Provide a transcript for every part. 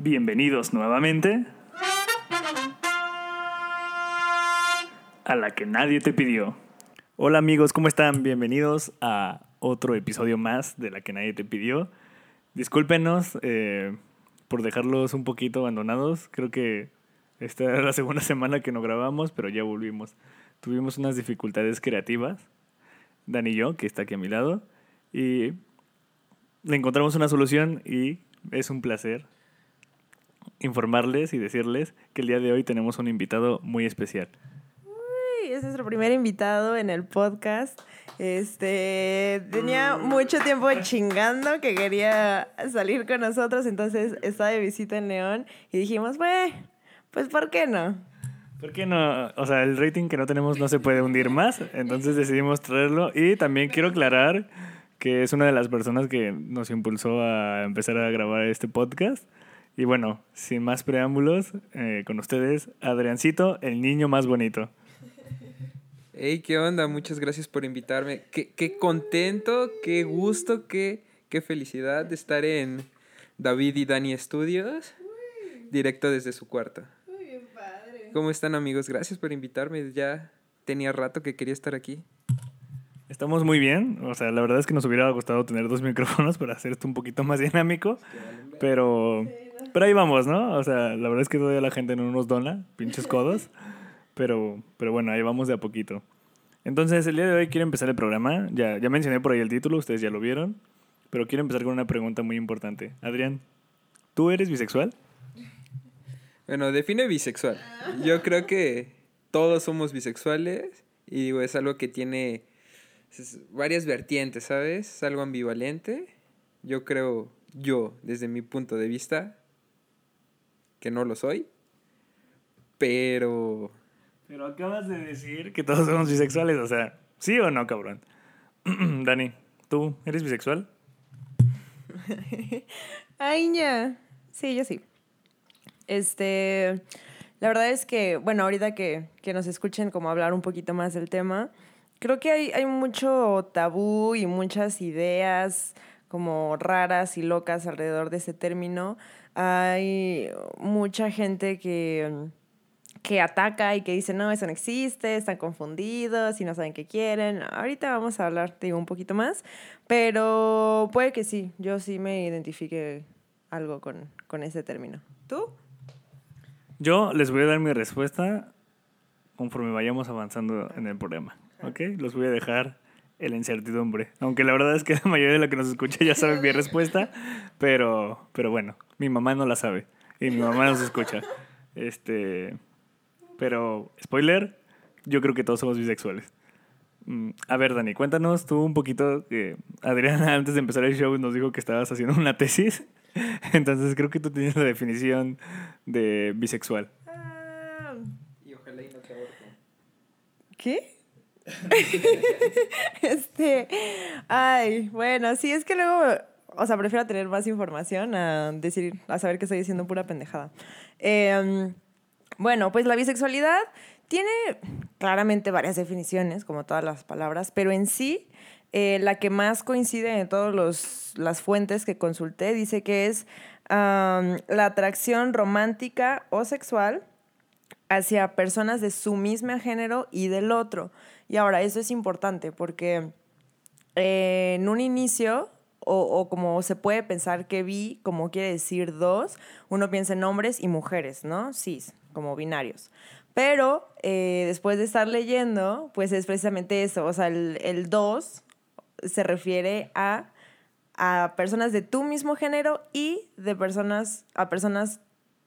Bienvenidos nuevamente a la que nadie te pidió. Hola amigos, ¿cómo están? Bienvenidos a otro episodio más de la que nadie te pidió. Discúlpenos eh, por dejarlos un poquito abandonados. Creo que esta era la segunda semana que no grabamos, pero ya volvimos. Tuvimos unas dificultades creativas, Dan y yo, que está aquí a mi lado, y le encontramos una solución y es un placer informarles y decirles que el día de hoy tenemos un invitado muy especial. Uy, es nuestro primer invitado en el podcast. Este tenía mucho tiempo chingando que quería salir con nosotros, entonces estaba de visita en León y dijimos, pues, pues ¿por qué no? ¿Por qué no? O sea, el rating que no tenemos no se puede hundir más, entonces decidimos traerlo y también quiero aclarar que es una de las personas que nos impulsó a empezar a grabar este podcast. Y bueno, sin más preámbulos, eh, con ustedes, Adriancito, el niño más bonito. Hey, ¿qué onda? Muchas gracias por invitarme. Qué, qué contento, qué gusto, qué, qué felicidad de estar en David y Dani Studios, directo desde su cuarto. Muy bien, padre. ¿Cómo están amigos? Gracias por invitarme. Ya tenía rato que quería estar aquí. Estamos muy bien, o sea, la verdad es que nos hubiera gustado tener dos micrófonos para hacer esto un poquito más dinámico, pero, pero ahí vamos, ¿no? O sea, la verdad es que todavía la gente no nos dona, pinches codos, pero, pero bueno, ahí vamos de a poquito. Entonces, el día de hoy quiero empezar el programa, ya, ya mencioné por ahí el título, ustedes ya lo vieron, pero quiero empezar con una pregunta muy importante. Adrián, ¿tú eres bisexual? Bueno, define bisexual. Yo creo que todos somos bisexuales y digo, es algo que tiene varias vertientes, ¿sabes? Es algo ambivalente. Yo creo, yo, desde mi punto de vista, que no lo soy. Pero... Pero acabas de decir que todos somos bisexuales, o sea, ¿sí o no, cabrón? Dani, ¿tú eres bisexual? Ay, ya. Sí, yo sí. Este, la verdad es que, bueno, ahorita que, que nos escuchen como hablar un poquito más del tema, creo que hay, hay mucho tabú y muchas ideas como raras y locas alrededor de ese término. Hay mucha gente que, que ataca y que dice, no, eso no existe, están confundidos y no saben qué quieren. Ahorita vamos a hablar, digo, un poquito más, pero puede que sí, yo sí me identifique algo con, con ese término. ¿Tú? Yo les voy a dar mi respuesta conforme vayamos avanzando en el programa. ¿Ok? Los voy a dejar la incertidumbre. Aunque la verdad es que la mayoría de los que nos escucha ya sabe mi respuesta. Pero, pero bueno, mi mamá no la sabe. Y mi mamá nos escucha. Este. Pero, spoiler, yo creo que todos somos bisexuales. Mm, A ver, Dani, cuéntanos tú un poquito. Que Adriana, antes de empezar el show, nos dijo que estabas haciendo una tesis. Entonces creo que tú tienes la definición de bisexual. Ah, Y ojalá y no te aborten. ¿Qué? este, ay, bueno, sí, es que luego, o sea, prefiero tener más información a decir, a saber que estoy diciendo pura pendejada. Eh, bueno, pues la bisexualidad tiene claramente varias definiciones, como todas las palabras, pero en sí, eh, la que más coincide en todas las fuentes que consulté dice que es la atracción romántica o sexual hacia personas de su mismo género y del otro. Y ahora, eso es importante porque eh, en un inicio, o, o como se puede pensar que vi, como quiere decir dos, uno piensa en hombres y mujeres, ¿no? Cis, como binarios. Pero eh, después de estar leyendo, pues es precisamente eso, o sea, el, el dos se refiere a, a personas de tu mismo género y de personas, a personas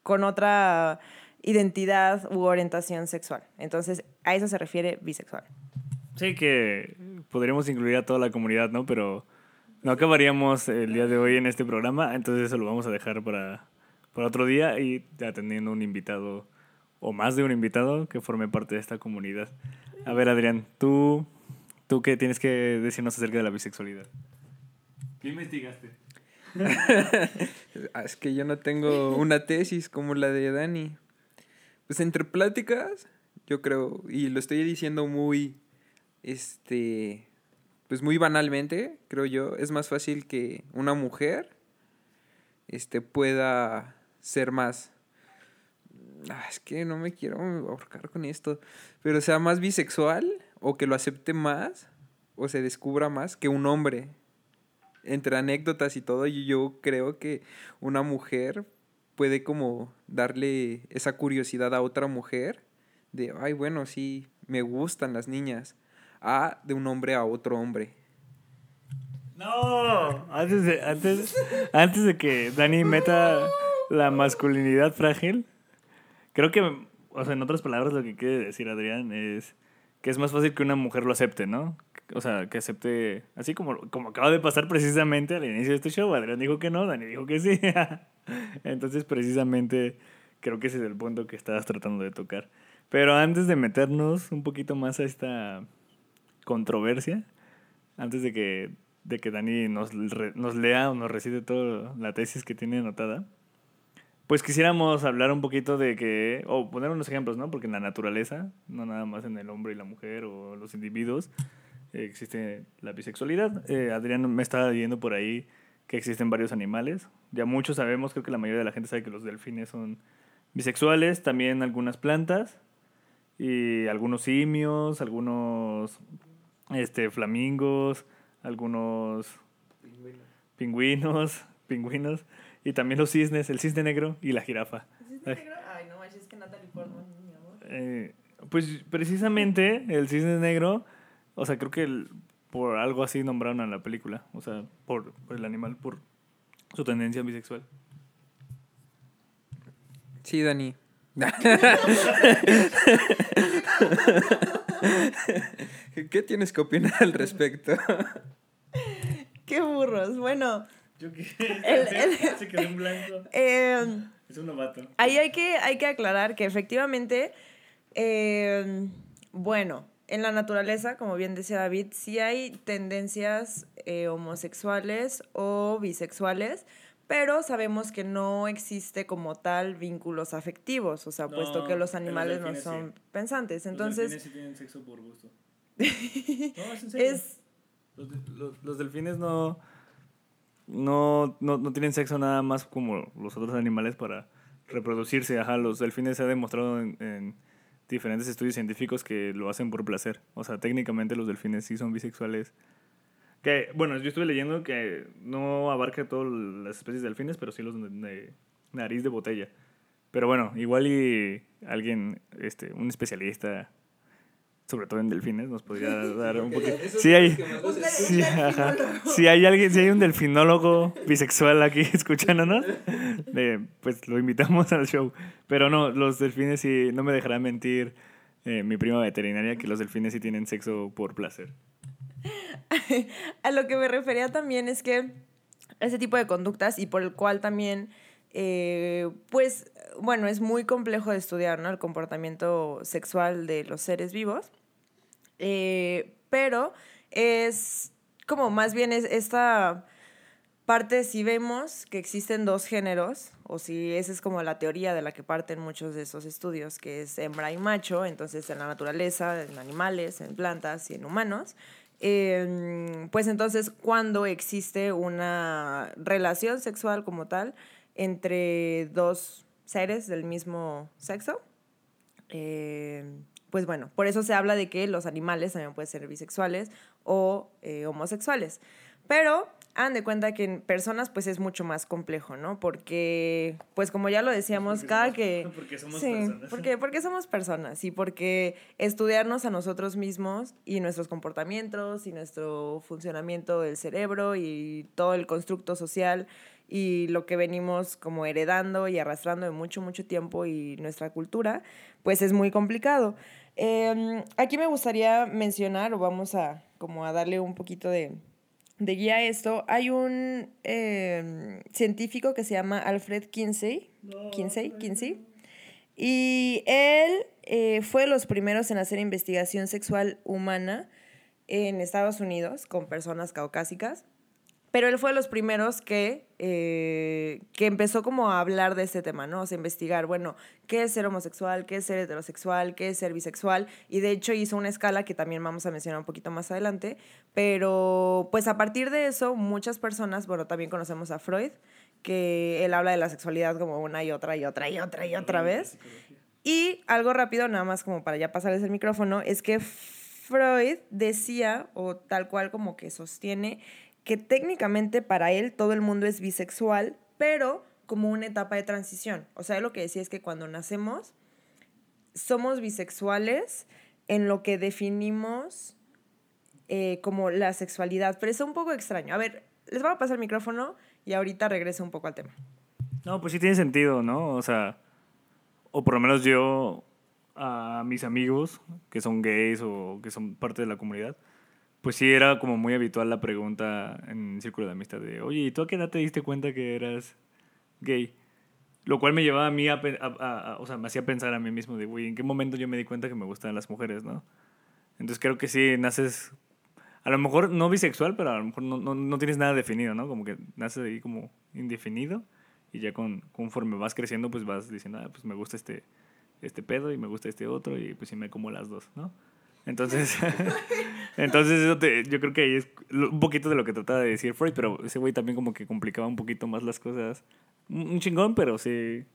con otra identidad u orientación sexual. Entonces, a eso se refiere bisexual. Sí, que podríamos incluir a toda la comunidad, ¿no? Pero no acabaríamos el día de hoy en este programa, entonces eso lo vamos a dejar para, para otro día y ya teniendo un invitado o más de un invitado que forme parte de esta comunidad. A ver, Adrián, tú, tú qué tienes que decirnos acerca de la bisexualidad. ¿Qué investigaste? Ah, Es que yo no tengo una tesis como la de Dani. Pues entre pláticas, yo creo, y lo estoy diciendo muy, este, pues muy banalmente, creo yo, es más fácil que una mujer, este, pueda ser más... Ah, es que no me quiero ahorcar con esto. Pero sea más bisexual o que lo acepte más o se descubra más que un hombre. Entre anécdotas y todo, yo creo que una mujer puede como darle esa curiosidad a otra mujer de, ay, bueno, sí, me gustan las niñas, a de un hombre a otro hombre. No, antes de, antes, antes de que Dani meta la masculinidad frágil, creo que, o sea, en otras palabras lo que quiere decir Adrián es que es más fácil que una mujer lo acepte, ¿no? O sea, que acepte, así como, como acaba de pasar precisamente al inicio de este show, Adrián dijo que no, Dani dijo que sí. Entonces, precisamente, creo que ese es el punto que estabas tratando de tocar. Pero antes de meternos un poquito más a esta controversia, antes de que de que Dani nos, nos lea o nos recite toda la tesis que tiene anotada, pues quisiéramos hablar un poquito de que, o poner unos ejemplos, ¿no? Porque en la naturaleza, no nada más en el hombre y la mujer o los individuos, existe la bisexualidad. Eh, Adrián me estaba leyendo por ahí que existen varios animales. Ya muchos sabemos, creo que la mayoría de la gente sabe que los delfines son bisexuales, también algunas plantas y algunos simios, algunos este, flamingos, algunos pingüinos, pingüinos, y también los cisnes, el cisne negro y la jirafa. ¿El cisne negro? Ay, no, es que Natalie Portman, mi amor. Eh, pues precisamente el cisne negro, o sea, creo que el, por algo así nombraron a la película, o sea, por, por el animal, por su tendencia bisexual. Sí, Dani. ¿Qué tienes que opinar al respecto? Qué burros. Bueno. Yo que se quedó en blanco. Eh, es un novato. Ahí hay que, hay que aclarar que efectivamente, eh, bueno, en la naturaleza, como bien decía David, sí hay tendencias eh, homosexuales o bisexuales, pero sabemos que no existe como tal vínculos afectivos, o sea, puesto que los animales no son pensantes. Entonces... Los delfines sí tienen sexo por gusto. no, es en serio. Los, los, los, delfines no no, no, no tienen sexo nada más como los otros animales para reproducirse. Ajá, los delfines se ha demostrado en, en diferentes estudios científicos que lo hacen por placer. O sea, técnicamente los delfines sí son bisexuales que, bueno, yo estuve leyendo que no abarca todas las especies de delfines, pero sí los de, nariz de botella. Pero bueno, igual y alguien, este, un especialista, sobre todo en delfines, nos podría dar un poquito. Sí hay, sí, ajá. Si hay alguien, si hay un delfinólogo bisexual aquí escuchándonos, pues lo invitamos al show. Pero no, los delfines sí, no me dejará mentir eh, mi prima veterinaria que los delfines sí tienen sexo por placer. a lo que me refería también es que ese tipo de conductas y por el cual también, eh, pues, bueno, es muy complejo de estudiar, ¿no? El comportamiento sexual de los seres vivos. Eh, pero es como más bien es esta parte, si vemos que existen dos géneros, o si esa es como la teoría de la que parten muchos de esos estudios, que es hembra y macho, entonces en la naturaleza, en animales, en plantas y en humanos, Em, pues entonces cuando existe una relación sexual como tal entre dos seres del mismo sexo, em, pues bueno, por eso se habla de que los animales también pueden ser bisexuales o eh, homosexuales. Pero de cuenta que en personas pues es mucho más complejo, ¿no? Porque, pues como ya lo decíamos, cada que... Porque somos sí, personas. Porque, porque somos personas y porque estudiarnos a nosotros mismos y nuestros comportamientos y nuestro funcionamiento del cerebro y todo el constructo social y lo que venimos como heredando y arrastrando de mucho, mucho tiempo y nuestra cultura, pues es muy complicado. Em, aquí me gustaría mencionar, o vamos a como a darle un poquito de de guía a esto, hay un eh, científico que se llama Alfred Kinsey, Kinsey, Kinsey, y él eh, fue de los primeros en hacer investigación sexual humana en Estados Unidos con personas caucásicas. Pero él fue de los primeros que, eh, que empezó como a hablar de este tema, ¿no? O sea, investigar, bueno, qué es ser homosexual, qué es ser heterosexual, qué es ser bisexual. Y de hecho hizo una escala que también vamos a mencionar un poquito más adelante. Pero pues a partir de eso, muchas personas, bueno, también conocemos a Freud, que él habla de la sexualidad como una y otra y otra y otra y otra vez. Y algo rápido, nada más como para ya pasarles el micrófono, es que Freud decía, o tal cual como que sostiene, que técnicamente para él todo el mundo es bisexual, pero como una etapa de transición. O sea, lo que decía es que cuando nacemos somos bisexuales en lo que definimos eh, como la sexualidad, pero es un poco extraño. A ver, les voy a pasar el micrófono y ahorita regreso un poco al tema. No, pues sí tiene sentido, ¿no? O sea, o por lo menos yo a mis amigos que son gays o que son parte de la comunidad, pues sí era como muy habitual la pregunta en el círculo de amistad de, oye, ¿y tú a qué edad te diste cuenta que eras gay? Lo cual me llevaba a mí a, o sea, me hacía pensar a mí mismo de, güey, ¿en qué momento yo me di cuenta que me gustan las mujeres, no? Entonces creo que sí, naces, a lo mejor no bisexual, pero a lo mejor no, no, no tienes nada definido, ¿no? Como que naces ahí como indefinido y ya con, conforme vas creciendo, pues vas diciendo, ah, pues me gusta este, este pedo y me gusta este otro y pues sí me como las dos, ¿no? Entonces, entonces eso yo creo que ahí es un poquito de lo que trataba de decir Freud, pero ese güey también como que complicaba un poquito más las cosas. Un chingón, pero sí.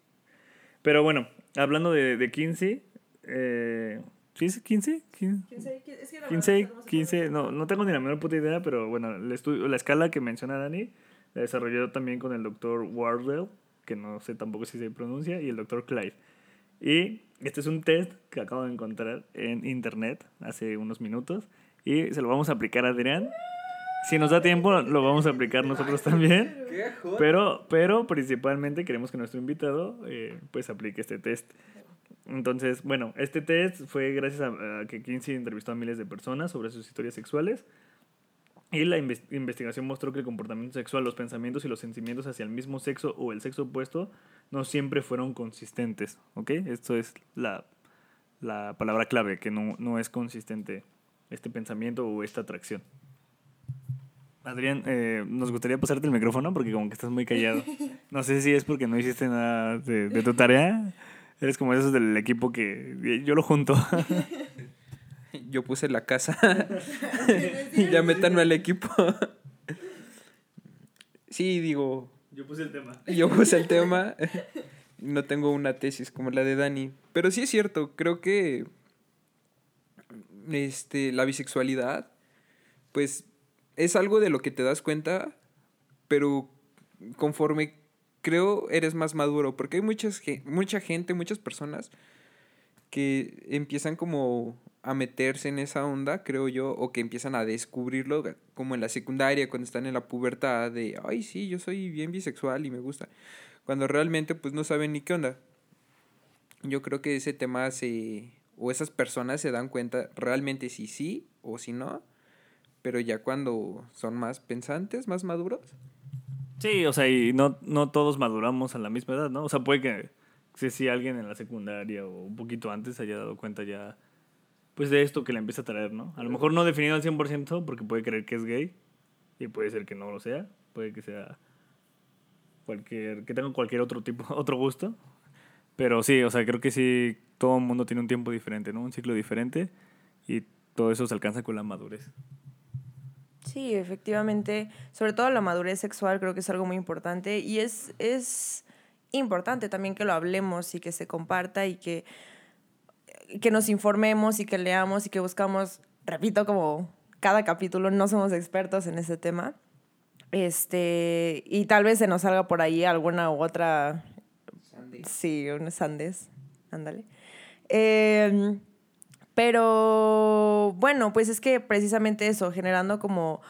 Pero bueno, hablando de, de 15, eh, ¿sí es 15? 15, 15, 15, no, no tengo ni la menor puta idea, pero bueno, el estudio, la escala que menciona Dani la desarrolló también con el doctor Wardell, que no sé tampoco si se pronuncia, y el doctor Clive. Y este es un test que acabo de encontrar en internet hace unos minutos y se lo vamos a aplicar a Adrián. Si nos da tiempo, lo vamos a aplicar nosotros también. Pero, pero principalmente queremos que nuestro invitado eh, pues aplique este test. Entonces, bueno, este test fue gracias a, a que Kinsey entrevistó a miles de personas sobre sus historias sexuales y la investigación mostró que el comportamiento sexual, los pensamientos y los sentimientos hacia el mismo sexo o el sexo opuesto no siempre fueron consistentes. ¿Ok? Esto es la, la palabra clave, que no, no, es consistente este pensamiento o esta atracción. Adrián, eh, nos gustaría pasarte el micrófono porque como que estás muy callado. No sé si es porque no hiciste nada de, de tu tarea. Eres como esos del equipo que yo lo junto. yo puse la casa y ya métanme al equipo. sí, digo. Yo puse el tema. Yo puse el tema. No tengo una tesis como la de Dani. Pero sí es cierto, creo que este, la bisexualidad, pues, es algo de lo que te das cuenta, pero conforme creo eres más maduro, porque hay muchas, mucha gente, muchas personas que empiezan como a meterse en esa onda, creo yo, o que empiezan a descubrirlo, como en la secundaria, cuando están en la pubertad, de, ay, sí, yo soy bien bisexual y me gusta, cuando realmente pues no saben ni qué onda. Yo creo que ese tema se, o esas personas se dan cuenta realmente si sí o si no, pero ya cuando son más pensantes, más maduros. Sí, o sea, y no, no todos maduramos a la misma edad, ¿no? O sea, puede que si, si alguien en la secundaria o un poquito antes haya dado cuenta ya pues de esto que le empieza a traer, ¿no? A lo mejor no definido al 100% porque puede creer que es gay y puede ser que no lo sea, puede que sea cualquier que tenga cualquier otro tipo, otro gusto. Pero sí, o sea, creo que sí todo el mundo tiene un tiempo diferente, ¿no? Un ciclo diferente y todo eso se alcanza con la madurez. Sí, efectivamente, sobre todo la madurez sexual creo que es algo muy importante y es es importante también que lo hablemos y que se comparta y que que nos informemos y que leamos y que buscamos, repito, como cada capítulo, no somos expertos en ese tema. Este, y tal vez se nos salga por ahí alguna u otra. Sí, un sandes. Ándale. Em, pero bueno, pues es que precisamente eso, generando como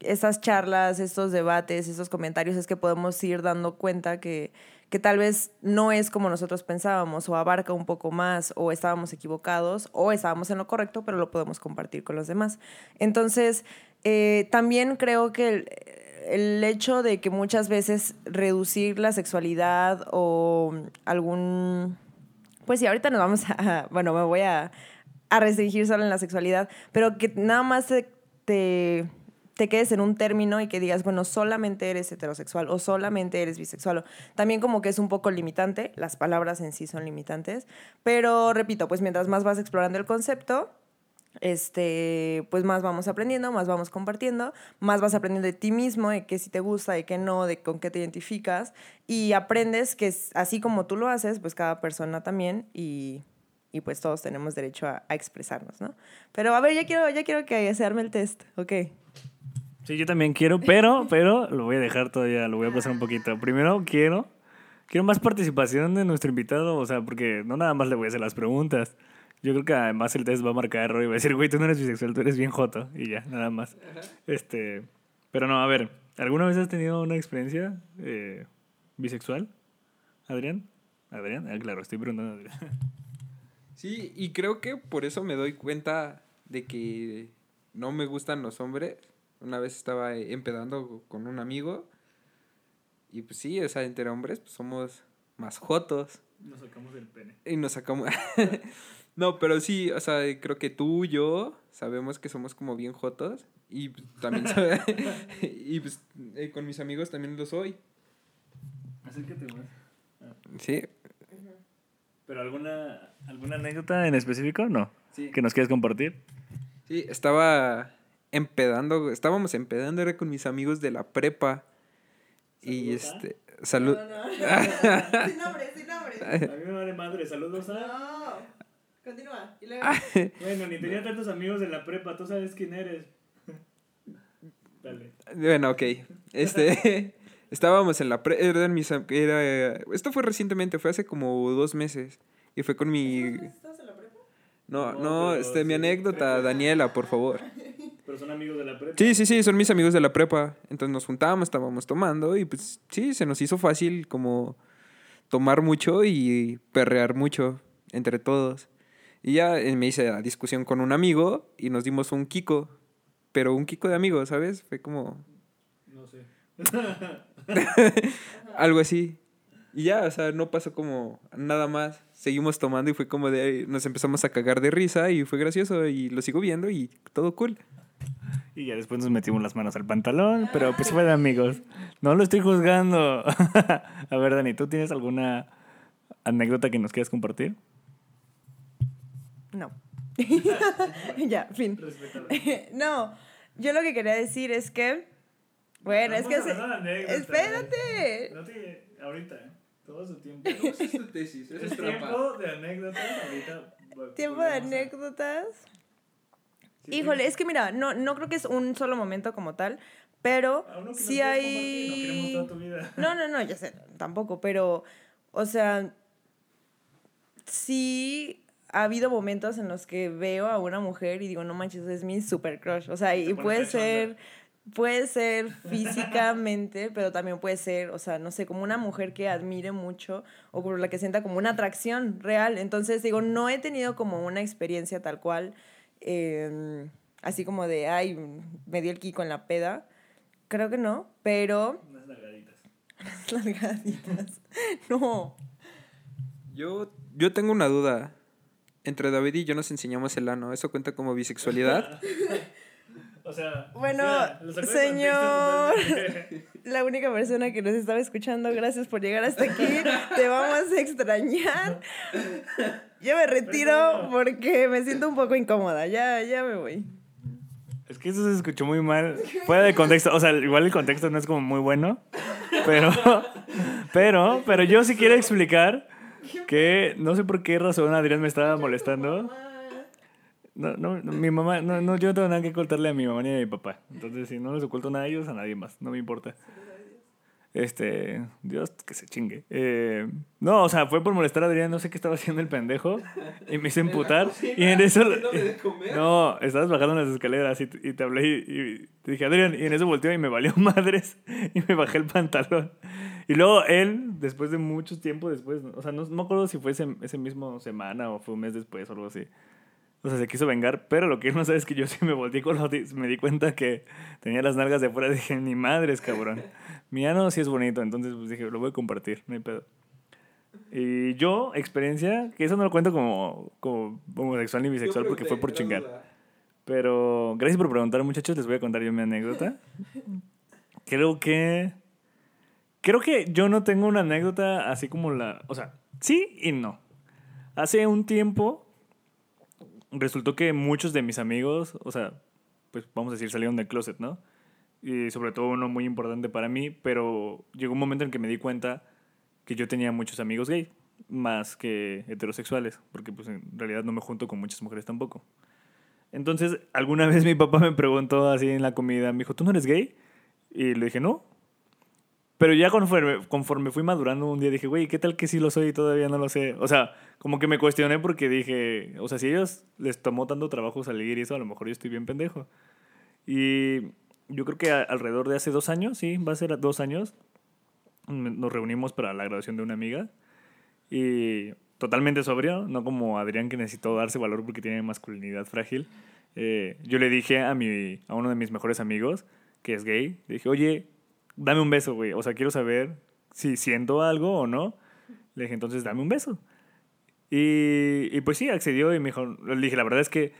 esas charlas, estos debates, estos comentarios, es que podemos ir dando cuenta que que tal vez no es como nosotros pensábamos o abarca un poco más o estábamos equivocados o estábamos en lo correcto, pero lo podemos compartir con los demás. Entonces, eh, también creo que el, el, hecho de que muchas veces reducir la sexualidad o algún... Pues sí, ahorita nos vamos a... Bueno, me voy a, a restringir solo en la sexualidad, pero que nada más te te quedes en un término y que digas, bueno, solamente eres heterosexual o solamente eres bisexual. También como que es un poco limitante, las palabras en sí son limitantes, pero repito, pues mientras más vas explorando el concepto, este, pues más vamos aprendiendo, más vamos compartiendo, más vas aprendiendo de ti mismo, de qué sí te gusta, de qué no, de con qué te identificas, y aprendes que así como tú lo haces, pues cada persona también, y, y pues todos tenemos derecho a, a expresarnos, ¿no? Pero a ver, ya quiero, ya quiero que se arme el test, ok. Sí, yo también quiero, pero, pero lo voy a dejar todavía, lo voy a pasar un poquito. Primero quiero, quiero más participación de nuestro invitado, o sea, porque no nada más le voy a hacer las preguntas. Yo creo que además el test va a marcar error y va a decir, güey, tú no eres bisexual, tú eres bien joto. Y ya, nada más. Este, pero no, a ver, ¿alguna vez has tenido una experiencia eh, bisexual? Adrián? ¿Adrián? Ah, claro, estoy preguntando a Adrián. Sí, y creo que por eso me doy cuenta de que no me gustan los hombres. Una vez estaba empedando con un amigo. Y pues sí, o sea, entre hombres pues somos más jotos. Nos sacamos el pene. Y nos sacamos... no, pero sí, o sea, creo que tú y yo sabemos que somos como bien jotos. Y pues, también sabe- y pues eh, con mis amigos también lo soy. Acércate más. Sí. ¿Pero alguna, alguna anécdota en específico? No. Sí. ¿Que nos quieras compartir? Sí, estaba empedando, estábamos empedando era con mis amigos de la prepa. y Saludos, ¿ah? este, salud. sin nombre, sin nombre. A mí me vale madre. Saludos a... Continúa. Y luego. Bueno, ni tenía tantos amigos de la prepa. Tú sabes quién eres. Dale. Bueno, ok. Este, estábamos en la prepa, eran mis, am- era, esto fue recientemente, fue hace como dos meses. Y fue con mi... ¿Estás en la prepa? No, No, no, pero este, mi anécdota, prepa. Daniela, por favor. Pero son amigos de la prepa. Sí, sí, sí, son mis amigos de la prepa. Entonces nos juntábamos, estábamos tomando y pues sí, se nos hizo fácil como tomar mucho y perrear mucho entre todos. Y ya eh, me hice la discusión con un amigo y nos dimos un kiko, pero un kiko de amigos, ¿sabes? Fue como No sé. algo así. Y ya, o sea, no pasó como nada más. Seguimos tomando y fue como de... Nos empezamos a cagar de risa y fue gracioso y lo sigo viendo y todo cool. Y ya después nos metimos las manos al pantalón, pero pues fue de amigos. No lo estoy juzgando. A ver, Dani, ¿tú tienes alguna anécdota que nos quieras compartir? No. ya, fin. no, yo lo que quería decir es que. Bueno, es que. Se-. Espérate. No te... Ahorita, ¿eh? Todo su tiempo. es tu tesis, Es tiempo de anécdotas ahorita. Tiempo de anécdotas. Híjole, es que mira, no, no creo que es un solo momento como tal, pero sí hay. No tu vida. No, no, no, ya sé, tampoco, pero, o sea, sí ha habido momentos en los que veo a una mujer y digo, no manches, es mi super crush. O sea, y puede ser, puede ser físicamente, pero también puede ser, o sea, no sé, como una mujer que admire mucho o por la que sienta como una atracción real. Entonces, digo, no he tenido como una experiencia tal cual, eh, así como de, ay, me di el kiko en la peda. Creo que no, pero Unas nalgaditas. largaditas. No. Yo, yo tengo una duda. Entre David y yo nos enseñamos el ano. ¿Eso cuenta como bisexualidad? O sea, Bueno, señor. La única persona que nos estaba escuchando, gracias por llegar hasta aquí. Te vamos a extrañar. Yo me retiro porque me siento un poco incómoda. Ya, ya me voy. Es que eso se escuchó muy mal. Fuera de contexto. O sea, igual el contexto no es como muy bueno. Pero, pero, pero yo sí quiero explicar que no sé por qué razón Adrián me estaba molestando. No, no, mi mamá, no, no, yo no tengo nada que ocultarle a mi mamá ni a mi papá. Entonces, si no les oculto nada a ellos, a nadie más. No me importa. Este, Dios que se chingue. Eh, no, o sea, fue por molestar a Adrián, no sé qué estaba haciendo el pendejo. Y me hizo emputar. Y en eso. No, estabas bajando las escaleras y, te- y te hablé y, y te dije, Adrián, y en eso volteó y me valió madres. Y me bajé el pantalón. Y luego él, después de mucho tiempo después, o sea, no, no me acuerdo si fue ese, ese mismo semana o fue un mes después o algo así. O sea, se quiso vengar, pero lo que él no sabe es que yo sí me volteé con los... Me di cuenta que tenía las nalgas de fuera. Dije, ni madres, cabrón. Mi ano sí es bonito, entonces pues dije, lo voy a compartir, no hay pedo. Y yo, experiencia, que eso no lo cuento como, como homosexual ni bisexual porque fue por chingar. Pero gracias por preguntar, muchachos. Les voy a contar yo mi anécdota. Creo que. Creo que yo no tengo una anécdota así como la. O sea, sí y no. Hace un tiempo resultó que muchos de mis amigos, o sea, pues vamos a decir, salieron del closet, ¿no? Y sobre todo uno muy importante para mí, pero llegó un momento en que me di cuenta que yo tenía muchos amigos gay, más que heterosexuales, porque pues en realidad no me junto con muchas mujeres tampoco. Entonces, alguna vez mi papá me preguntó así en la comida, me dijo, ¿tú no eres gay? Y le dije, no. Pero ya conforme, conforme fui madurando un día dije, güey, ¿qué tal que sí lo soy y todavía no lo sé? O sea, como que me cuestioné porque dije, o sea, si a ellos les tomó tanto trabajo salir y eso, a lo mejor yo estoy bien pendejo. Y yo creo que alrededor de hace dos años, sí, va a ser dos años, nos reunimos para la graduación de una amiga. Y totalmente sobrio, no como Adrián que necesitó darse valor porque tiene masculinidad frágil. Eh, yo le dije a, mi, a uno de mis mejores amigos, que es gay, le dije, oye, dame un beso, güey. O sea, quiero saber si siento algo o no. Le dije, entonces dame un beso. Y, y pues sí, accedió y me dijo, le dije, la verdad es que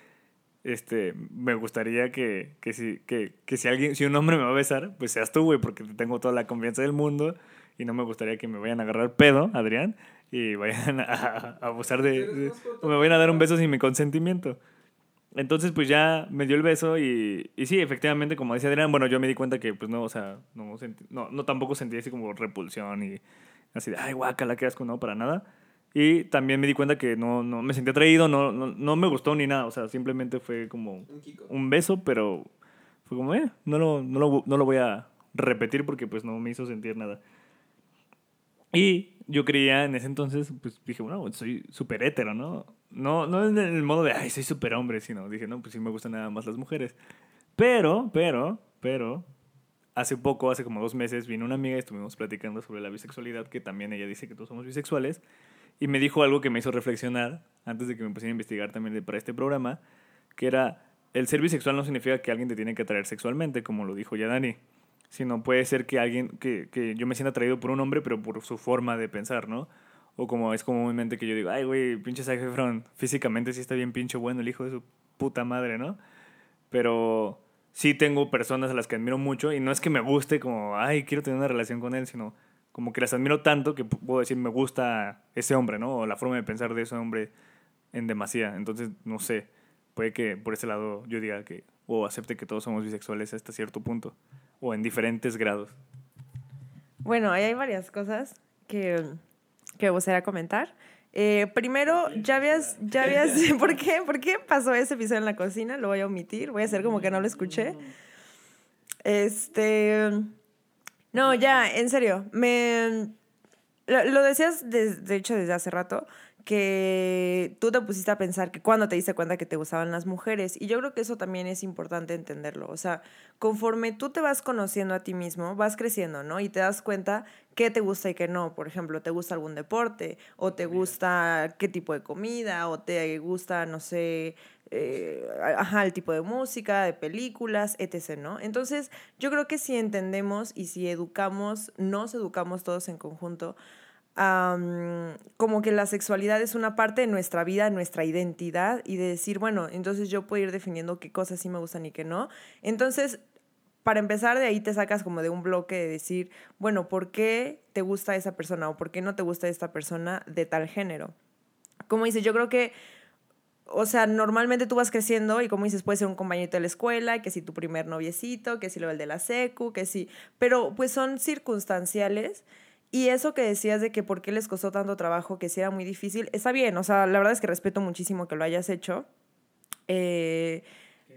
este, me gustaría que, que, si, que, que si alguien, si un hombre me va a besar, pues seas tú, güey, porque tengo toda la confianza del mundo y no me gustaría que me vayan a agarrar pedo, Adrián y vayan a, abusar de, o me vayan a dar un beso sin mi consentimiento. Entonces, pues ya me dio el beso y, y sí, efectivamente, como decía Adrián, bueno, yo me di cuenta que, pues no, o sea, no, no, no tampoco sentí así como repulsión y así de, ay, guacala, qué asco, no, para nada. Y también me di cuenta que no, no me sentí atraído, no, no, no me gustó ni nada, o sea, simplemente fue como un, beso, pero fue como, eh, no lo, no, lo, no lo voy a repetir porque pues no me hizo sentir nada. Y yo creía en ese entonces, pues dije, bueno, soy súper hétero, ¿no? No, no en el modo de, ay, soy súper hombre, sino dije, no, pues sí me gustan nada más las mujeres. Pero, pero, pero, hace poco, hace como dos meses, vino una amiga y estuvimos platicando sobre la bisexualidad, que también ella dice que todos somos bisexuales, y me dijo algo que me hizo reflexionar antes de que me pusiera a investigar también para este programa, que era, el ser bisexual no significa que alguien te tiene que atraer sexualmente, como lo dijo ya Dani sino puede ser que alguien, que, que yo me sienta atraído por un hombre, pero por su forma de pensar, ¿no? O como es comúnmente que yo digo, ay, güey, pinche Zac Efron, físicamente sí está bien pinche bueno el hijo de su puta madre, ¿no? Pero sí tengo personas a las que admiro mucho y no es que me guste como, ay, quiero tener una relación con él, sino como que las admiro tanto que puedo decir, me gusta ese hombre, ¿no? O la forma de pensar de ese hombre en demasía. Entonces, no sé, puede que por ese lado yo diga que, o acepte que todos somos bisexuales hasta cierto punto o en diferentes grados? Bueno, ahí hay varias cosas que, que gustaría comentar. Eh, primero, ya habías, ya habías, ¿por qué? ¿Por qué pasó ese episodio en la cocina? Lo voy a omitir, voy a hacer como que no lo escuché. Este, no, ya, en serio, me, lo, decías de hecho desde hace rato, que tú te pusiste a pensar que cuando te diste cuenta que te gustaban las mujeres. Y yo creo que eso también es importante entenderlo. O sea, conforme tú te vas conociendo a ti mismo, vas creciendo, ¿no? Y te das cuenta qué te gusta y qué no. Por ejemplo, ¿te gusta algún deporte? ¿O te gusta qué tipo de comida? ¿O te gusta, no sé, eh, ajá, el tipo de música, de películas, etc., ¿no? Entonces, yo creo que si entendemos y si educamos, nos educamos todos en conjunto, como que la sexualidad es una parte de nuestra vida, nuestra identidad y de decir, bueno, entonces yo puedo ir definiendo qué cosas sí me gustan y qué no. Entonces, para empezar de ahí te sacas como de un bloque de decir, bueno, ¿por qué te gusta esa persona o por qué no te gusta esta persona de tal género? Como dices, yo creo que o sea, normalmente tú vas creciendo y como dices, puede ser un compañero de la escuela, que si tu primer noviecito, que si lo el de la secu, que si, pero pues son circunstanciales y eso que decías de que por qué les costó tanto trabajo, que si era muy difícil, está bien, o sea, la verdad es que respeto muchísimo que lo hayas hecho. Eh,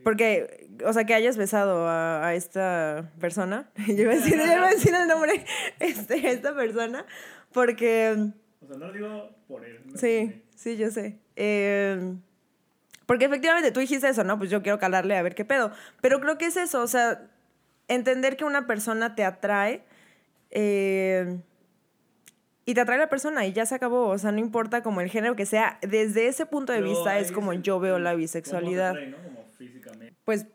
porque, o sea, que hayas besado a, esta persona, yo iba a decir, a decir el nombre, este, esta persona, porque... O sea, no lo digo por él. sí, sí, yo sé. Eh, porque efectivamente tú dijiste eso, ¿no? Pues yo quiero calarle a ver qué pedo. Pero creo que es eso, o sea, entender que una persona te atrae. Eh, y te atrae la persona y ya se acabó. O sea, no importa como el género que sea. Desde ese punto de vista es como yo veo la bisexualidad. Pues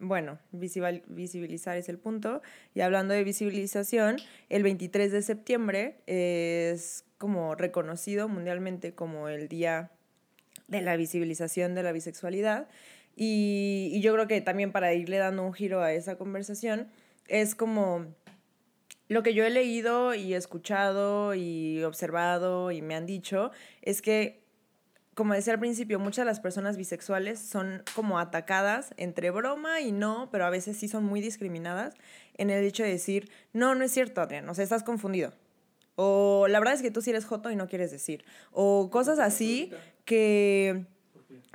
bueno, visibilizar es el punto. Y hablando de visibilización, el 23 de septiembre es como reconocido mundialmente como el Día de la Visibilización de la Bisexualidad. Y, y yo creo que también para irle dando un giro a esa conversación, es como lo que yo he leído y escuchado y observado y me han dicho es que como decía al principio, muchas de las personas bisexuales son como atacadas entre broma y no, pero a veces sí son muy discriminadas en el hecho de decir, no, no es cierto, Adrián, o sea, estás confundido. O la verdad es que tú sí eres joto y no quieres decir. O cosas así que,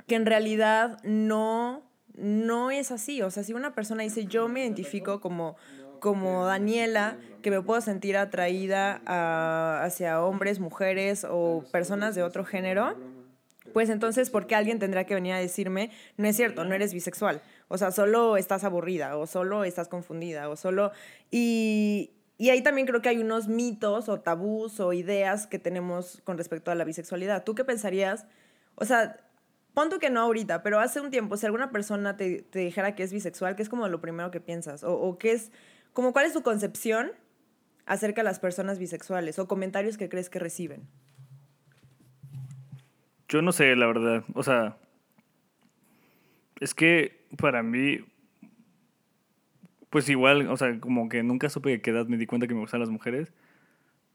que en realidad no, no es así. O sea, si una persona dice, yo me identifico como, como Daniela, que me puedo sentir atraída hacia hombres, mujeres o personas de otro género, pues entonces, ¿por qué alguien tendrá que venir a decirme, no es cierto, no eres bisexual? O sea, solo estás aburrida o solo estás confundida o solo... Y, y ahí también creo que hay unos mitos o tabús o ideas que tenemos con respecto a la bisexualidad. ¿Tú qué pensarías? O sea, pon tú que no ahorita, pero hace un tiempo, si alguna persona te, te dijera que es bisexual, ¿qué es como lo primero que piensas? O qué es, como cuál es tu concepción acerca de las personas bisexuales o comentarios que crees que reciben? Yo no sé, la verdad. O sea, es que para mí, pues igual, o sea, como que nunca supe de qué edad me di cuenta que me gustan las mujeres.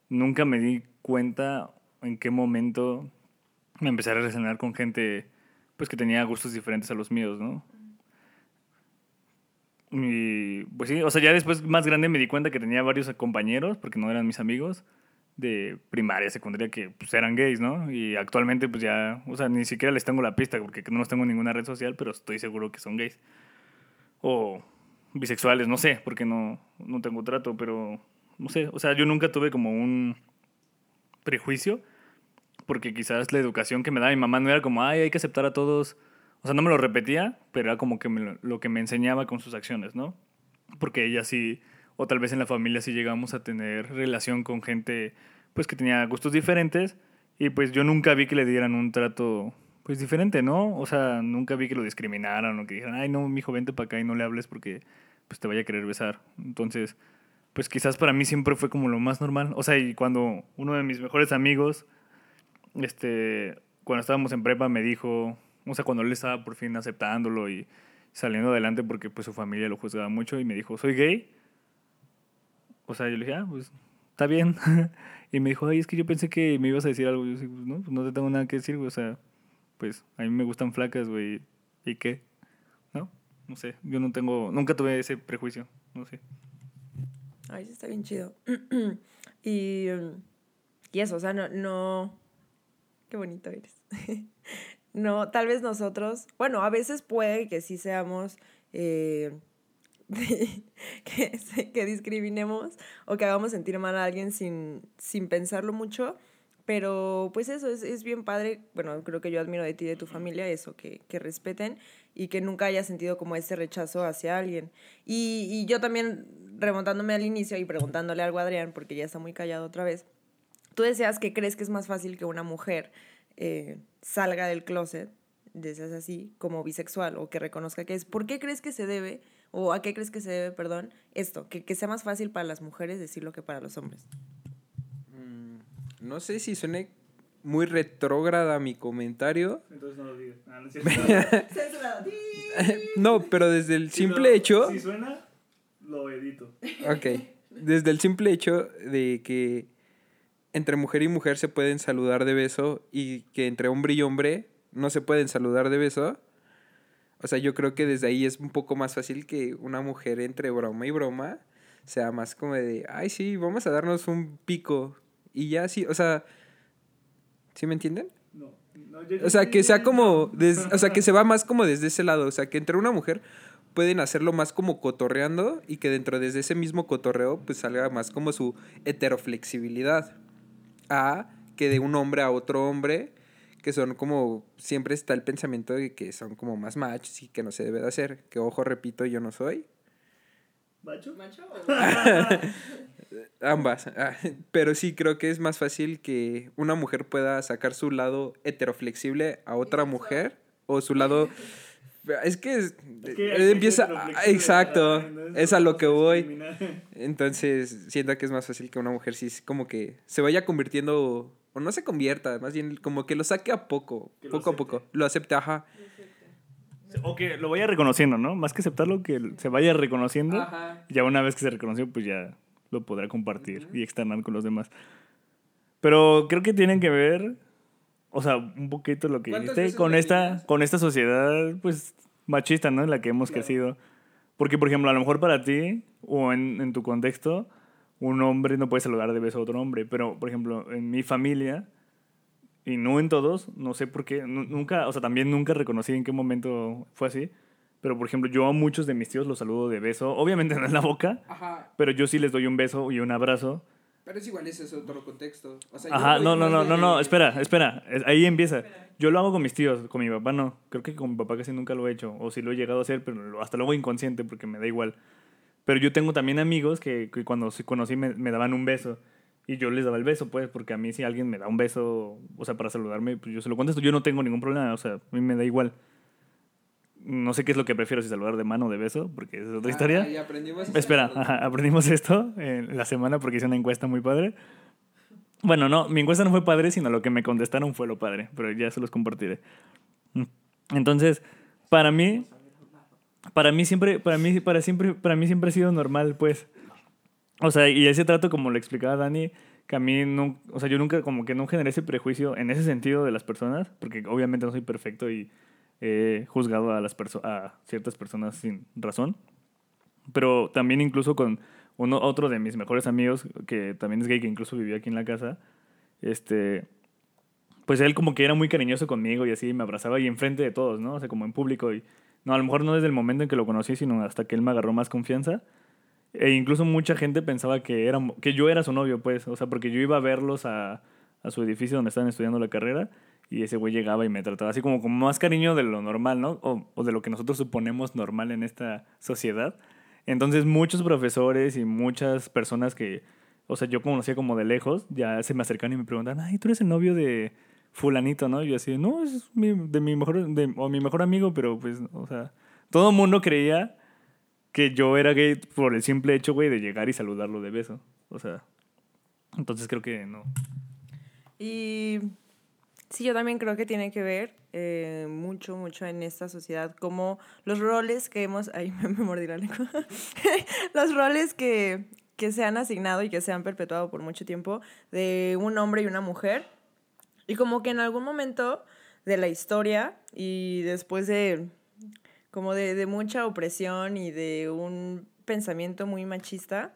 Nunca me di cuenta en qué momento me empecé a relacionar con gente, pues que tenía gustos diferentes a los míos, ¿no? Y pues sí, o sea, ya después más grande me di cuenta que tenía varios compañeros, porque no eran mis amigos, de primaria, secundaria, que pues eran gays, ¿no? Y actualmente pues ya, o sea, ni siquiera les tengo la pista, porque no los tengo en ninguna red social, pero estoy seguro que son gays. O bisexuales, no sé, porque no, no tengo trato, pero no sé, o sea, yo nunca tuve como un prejuicio, porque quizás la educación que me daba mi mamá no era como, ay, hay que aceptar a todos. O sea, no me lo repetía, pero era como que lo que me enseñaba con sus acciones, ¿no? Porque ella sí, o tal vez en la familia sí llegamos a tener relación con gente, pues que tenía gustos diferentes, y pues yo nunca vi que le dieran un trato, pues diferente, ¿no? O sea, nunca vi que lo discriminaran o que dijeran, ay, no, mijo, vente para acá y no le hables porque pues te vaya a querer besar. Entonces, pues quizás para mí siempre fue como lo más normal. O sea, y cuando uno de mis mejores amigos, este, cuando estábamos en prepa me dijo, o sea, cuando él estaba por fin aceptándolo y saliendo adelante porque pues su familia lo juzgaba mucho y me dijo, soy gay. O sea, yo le dije, ah, pues está bien. y me dijo, ay, es que yo pensé que me ibas a decir algo. Yo dije, pues no, pues no te tengo nada que decir, güey. O sea, pues a mí me gustan flacas, güey. ¿Y qué? ¿No? No sé, yo no tengo, nunca tuve ese prejuicio, no sé. Ay, sí está bien chido. y, y eso, o sea, no, no... Qué bonito eres. no, tal vez nosotros, bueno, a veces puede que sí seamos... eh, que, que discriminemos o que hagamos sentir mal a alguien sin, sin pensarlo mucho. Pero pues eso es, es bien padre. Bueno, creo que yo admiro de ti y de tu familia eso, que, que respeten y que nunca hayas sentido como ese rechazo hacia alguien. Y, y yo también, remontándome al inicio y preguntándole algo a Adrián, porque ya está muy callado otra vez, tú deseas que crees que es más fácil que una mujer eh, salga del closet, deseas así, como bisexual, o que reconozca que es. ¿Por qué crees que se debe, o a qué crees que se debe, perdón, esto? Que, que sea más fácil para las mujeres decirlo que para los hombres. Mm, No sé si suene muy retrógrada mi comentario. Entonces no lo digas. Ah, no, No, pero desde el simple hecho... Si suena, lo edito. Ok. Desde el simple hecho de que entre mujer y mujer se pueden saludar de beso y que entre hombre y hombre no se pueden saludar de beso. O sea, yo creo que desde ahí es un poco más fácil que una mujer entre broma y broma sea más como de, ay, sí, vamos a darnos un pico. Y ya sí, o sea, ¿sí me entienden? No, no, yo- O sea, que sea como, des- o sea, que se va más como desde ese lado. O sea, que entre una mujer pueden hacerlo más como cotorreando y que dentro de ese mismo cotorreo pues salga más como su heteroflexibilidad. A que de un hombre a otro hombre, que son como, siempre está el pensamiento de que son como más machos y que no se debe de hacer. Que ojo, repito, yo no soy. ¿Macho? Ambas. Ah, Pero sí creo que es más fácil que una mujer pueda sacar su lado heteroflexible a otra mujer o su lado... Es que, es- que eh, empieza... ah, Exacto. Es a lo que voy. Entonces siento que es más fácil que una mujer sí es como que se vaya convirtiendo... O no se convierta, más bien como que lo saque a poco. Que poco a poco. Lo acepte, ajá. O que lo vaya reconociendo, ¿no? Más que aceptarlo, que se vaya reconociendo. Ajá. Ya una vez que se reconoció, pues ya lo podrá compartir y externar con los demás. Pero creo que tienen que ver o sea, un poquito lo que ¿Cuántas dijiste con esta, con esta sociedad, pues, machista, ¿no? En la que hemos Claro. crecido. Porque, por ejemplo, a lo mejor para ti, o en, en tu contexto, un hombre no puede saludar de beso a otro hombre. Pero, por ejemplo, en mi familia, y no en todos, no sé por qué, nu- nunca, o sea, también nunca reconocí en qué momento fue así. Pero, por ejemplo, yo a muchos de mis tíos los saludo de beso. Obviamente no en la boca, Ajá. pero yo sí les doy un beso y un abrazo. Pero es igual, ese es otro contexto. O sea, Ajá, no, no, no, de- no, no, espera, espera, es- ahí empieza. Yo lo hago con mis tíos, con mi papá no. Creo que con mi papá casi nunca lo he hecho, o si lo he llegado a hacer, pero hasta luego inconsciente porque me da igual. Pero yo tengo también amigos que, que cuando sí conocí me, me daban un beso y yo les daba el beso, pues, porque a mí si alguien me da un beso, o sea, para saludarme, pues yo se lo contesto. Yo no tengo ningún problema, o sea, a mí me da igual. No sé qué es lo que prefiero, si saludar de mano o de beso, porque es otra Ah, historia. y aprendimos Espera, ajá, aprendimos esto en la semana porque hice una encuesta muy padre. Bueno, no, mi encuesta no fue padre, sino lo que me contestaron fue lo padre, pero ya se los compartiré. Entonces, para mí, para mí siempre, para mí, para siempre, para mí siempre ha sido normal, pues. O sea, y ese trato, como lo explicaba Dani, que a mí, no, o sea, yo nunca, como que no generé ese prejuicio en ese sentido de las personas, porque obviamente no soy perfecto y he juzgado a, las perso- a ciertas personas sin razón. Pero también incluso con uno, otro de mis mejores amigos, que también es gay, que incluso vivía aquí en la casa, este, pues él como que era muy cariñoso conmigo y así me abrazaba y enfrente de todos, ¿no? O sea, como en público y no, a lo mejor no desde el momento en que lo conocí, sino hasta que él me agarró más confianza. E incluso mucha gente pensaba que, era, que yo era su novio, pues, o sea, porque yo iba a verlos a, a su edificio donde estaban estudiando la carrera y ese güey llegaba y me trataba así como con más cariño de lo normal, ¿no? O, o de lo que nosotros suponemos normal en esta sociedad. Entonces muchos profesores y muchas personas que, o sea, yo conocía como de lejos, ya se me acercan y me preguntan, ay, tú eres el novio de fulanito, ¿no? Y yo así, no, es mi, de mi mejor, de, o mi mejor amigo, pero pues, o sea, todo el mundo creía que yo era gay por el simple hecho, güey, de llegar y saludarlo de beso. O sea, entonces creo que no. Y sí, yo también creo que tiene que ver eh, mucho, mucho en esta sociedad, como los roles que hemos... Ay, me, mordí la lengua. los roles que, que se han asignado y que se han perpetuado por mucho tiempo de un hombre y una mujer. Y como que en algún momento de la historia y después de como de, de mucha opresión y de un pensamiento muy machista,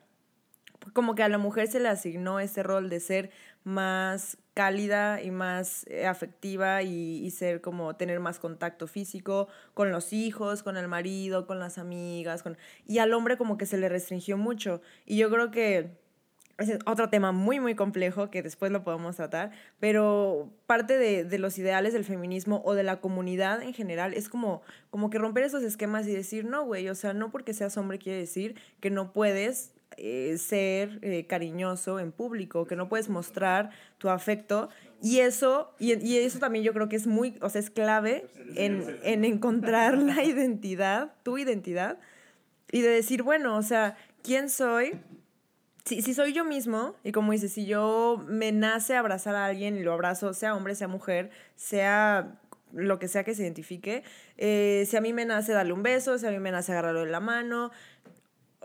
como que a la mujer se le asignó ese rol de ser más cálida y más eh, afectiva y, y ser como tener más contacto físico con los hijos, con el marido, con las amigas, con... y al hombre como que se le restringió mucho. Y yo creo que ese es otro tema muy, muy complejo que después lo podemos tratar, pero parte de, de los ideales del feminismo o de la comunidad en general es como, como que romper esos esquemas y decir, no, güey, o sea, no porque seas hombre quiere decir que no puedes eh, ser eh, cariñoso en público, que no puedes mostrar tu afecto. Y eso, y, y eso también yo creo que es muy, o sea, es clave en, en encontrar la identidad, tu identidad, y de decir, bueno, o sea, ¿quién soy? Si, si soy yo mismo, y como dices, si yo me nace abrazar a alguien y lo abrazo, sea hombre, sea mujer, sea lo que sea que se identifique, eh, si a mí me nace darle un beso, si a mí me nace agarrarlo de la mano,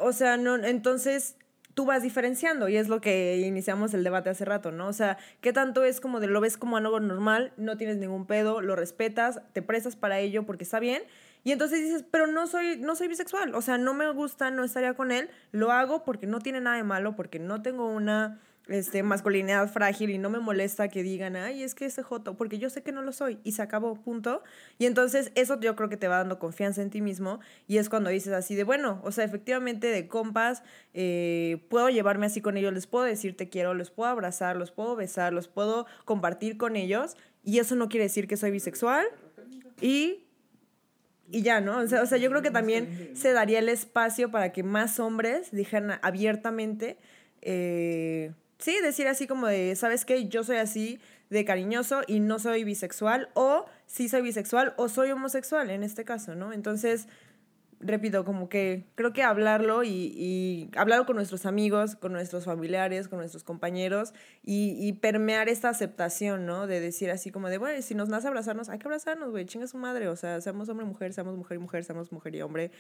o sea, no, entonces tú vas diferenciando y es lo que iniciamos el debate hace rato, ¿no? O sea, ¿qué tanto es como de lo ves como algo normal, no tienes ningún pedo, lo respetas, te prestas para ello porque está bien? Y entonces dices, pero no soy, no soy bisexual, o sea, no me gusta, no estaría con él, lo hago porque no tiene nada de malo, porque no tengo una este, masculinidad frágil y no me molesta que digan, ay, es que ese joto, porque yo sé que no lo soy y se acabó, punto. Y entonces eso yo creo que te va dando confianza en ti mismo y es cuando dices así de, bueno, o sea, efectivamente de compas, eh, puedo llevarme así con ellos, les puedo decir te quiero, los puedo abrazar, los puedo besar, los puedo compartir con ellos y eso no quiere decir que soy bisexual y y ya, ¿no? O sea, o sea, yo creo que también se daría el espacio para que más hombres dijeran abiertamente, eh, sí, decir así como de, ¿sabes qué? Yo soy así de cariñoso y no soy bisexual, o sí soy bisexual o soy homosexual en este caso, ¿no? Entonces, repito, como que creo que hablarlo y, y hablarlo con nuestros amigos, con nuestros familiares, con nuestros compañeros y, y permear esta aceptación, ¿no? De decir así como de, bueno, si nos nace abrazarnos, hay que abrazarnos, güey, chinga su madre, o sea, seamos hombre y mujer, seamos mujer y mujer, seamos mujer y hombre,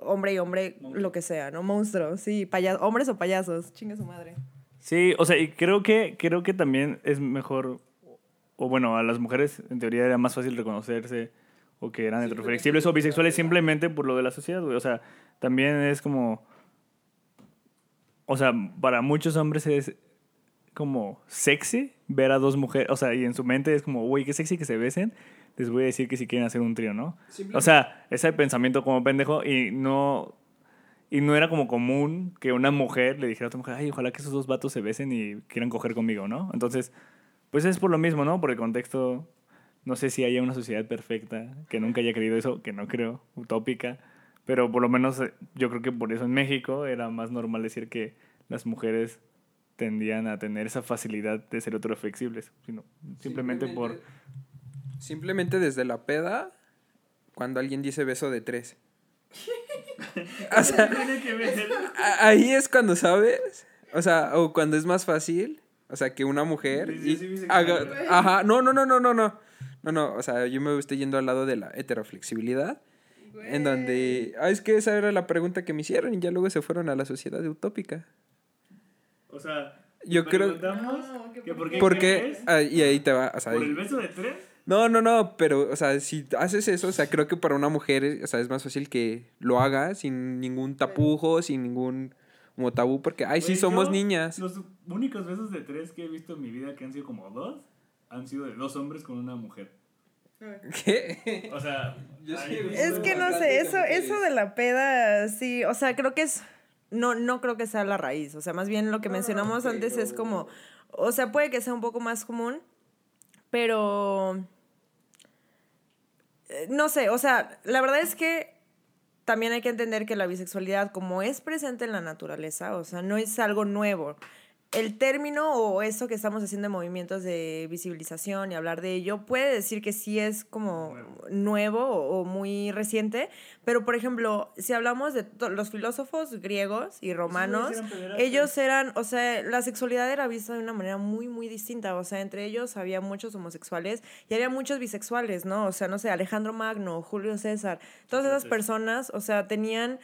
hombre y hombre, lo que sea, ¿no? Monstruo, sí, paya hombres o payasos, chinga su madre. Sí, o sea, y creo que, creo que también es mejor, o bueno, a las mujeres en teoría era más fácil reconocerse o que eran heteroflexibles o bisexuales simplemente por lo de la sociedad, güey. O sea, también es como... O sea, para muchos hombres es como sexy ver a dos mujeres, o sea, y en su mente es como, güey, qué sexy que se besen, les voy a decir que si quieren hacer un trío, ¿no? O sea, ese pensamiento como pendejo y no y no era como común que una mujer le dijera a otra mujer, ay, ojalá que esos dos vatos se besen y quieran coger conmigo, ¿no? Entonces, pues es por lo mismo, ¿no? Por el contexto, no sé si haya una sociedad perfecta que nunca haya querido eso, que no creo, utópica, pero por lo menos eh, yo creo que por eso en México era más normal decir que las mujeres tendían a tener esa facilidad de ser heteroflexibles, sino simplemente, por... Simplemente desde la peda, cuando alguien dice beso de tres o sea, ahí es cuando sabes, o sea, o cuando es más fácil, o sea, que una mujer haga, ajá, no, no, no, no, no, no. No, no, o sea, yo me estoy yendo al lado de la heteroflexibilidad. En donde, ah, es que esa era la pregunta que me hicieron y ya luego se fueron a la sociedad utópica. O sea, yo creo no, que porque, porque ah, y ahí te va, o sea, por el beso de tres no, no, no, pero, o sea, si haces eso, o sea, creo que para una mujer, o sea, es más fácil que lo haga sin ningún tapujo, sin ningún como tabú, porque, ay, sí, somos niñas. Los únicos besos de tres que he visto en mi vida, que han sido como dos, han sido de dos hombres con una mujer. ¿Qué? O sea, es que no sé, eso, eso de la peda, sí, o sea, creo que es, no, no creo que sea la raíz, o sea, más bien lo que mencionamos antes es como, o sea, puede que sea un poco más común, pero eh, no sé, o sea, la verdad es que también hay que entender que la bisexualidad, como es presente en la naturaleza, o sea, no es algo nuevo el término o eso que estamos haciendo en movimientos de visibilización y hablar de ello puede decir que sí es como nuevo, o, muy reciente, pero por ejemplo, si hablamos de los filósofos griegos y romanos, ellos eran, o sea, la sexualidad era vista de una manera muy, muy distinta, o sea, entre ellos había muchos homosexuales y había muchos bisexuales, ¿no? O sea, no sé, Alejandro Magno, Julio César, todas esas personas, o sea, tenían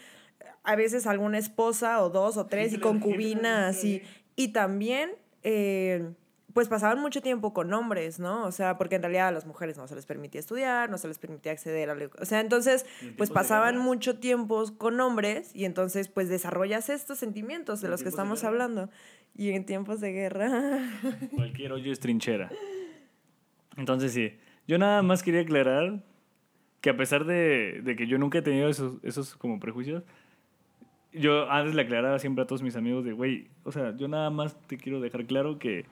a veces alguna esposa o dos o tres y concubinas y, y también, eh, pues pasaban mucho tiempo con hombres, ¿no? O sea, porque en realidad a las mujeres no se les permitía estudiar, no se les permitía acceder a... O sea, entonces, pues pasaban mucho tiempo con hombres y entonces, pues desarrollas estos sentimientos de los que estamos hablando. Y en tiempos de guerra... Cualquier hoyo es trinchera. Entonces, sí. Yo nada más quería aclarar que a pesar de, de que yo nunca he tenido esos, esos como prejuicios, yo antes le aclaraba siempre a todos mis amigos de, güey, o sea, yo nada más te quiero dejar claro que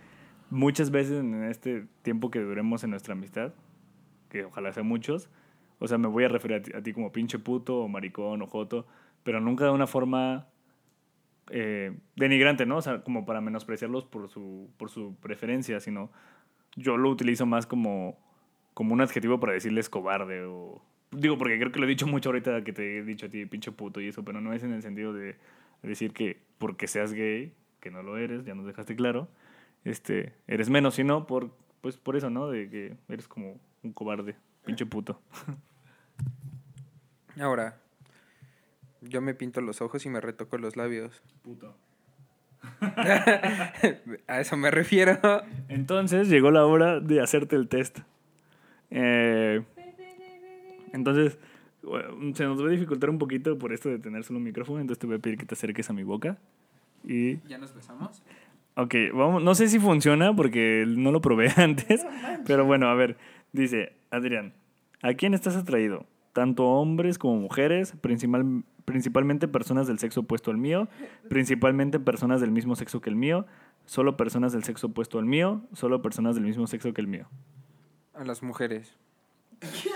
muchas veces en este tiempo que duremos en nuestra amistad, que ojalá sea muchos, o sea, me voy a referir a ti, como pinche puto o maricón o joto, pero nunca de una forma eh, denigrante, ¿no? O sea, como para menospreciarlos por su, por su preferencia, sino yo lo utilizo más como, como un adjetivo para decirles cobarde o Digo, porque creo que lo he dicho mucho ahorita que te he dicho a ti, pinche puto y eso, pero no es en el sentido de decir que porque seas gay, que no lo eres, ya nos dejaste claro, este, eres menos, sino por, pues por eso, ¿no? De que eres como un cobarde, pinche puto. Ahora, yo me pinto los ojos y me retoco los labios. Puto. a eso me refiero. Entonces llegó la hora de hacerte el test. Eh, entonces, se nos va a dificultar un poquito por esto de tener solo un micrófono, entonces te voy a pedir que te acerques a mi boca. Y... ¿Ya nos besamos? Ok, vamos, no sé si funciona porque no lo probé antes, pero bueno, a ver, dice Adrián, ¿a quién estás atraído? Tanto hombres como mujeres, principal, principalmente personas del sexo opuesto al mío, principalmente personas del mismo sexo que el mío, solo personas del sexo opuesto al mío, solo personas del mismo sexo que el mío. A las mujeres.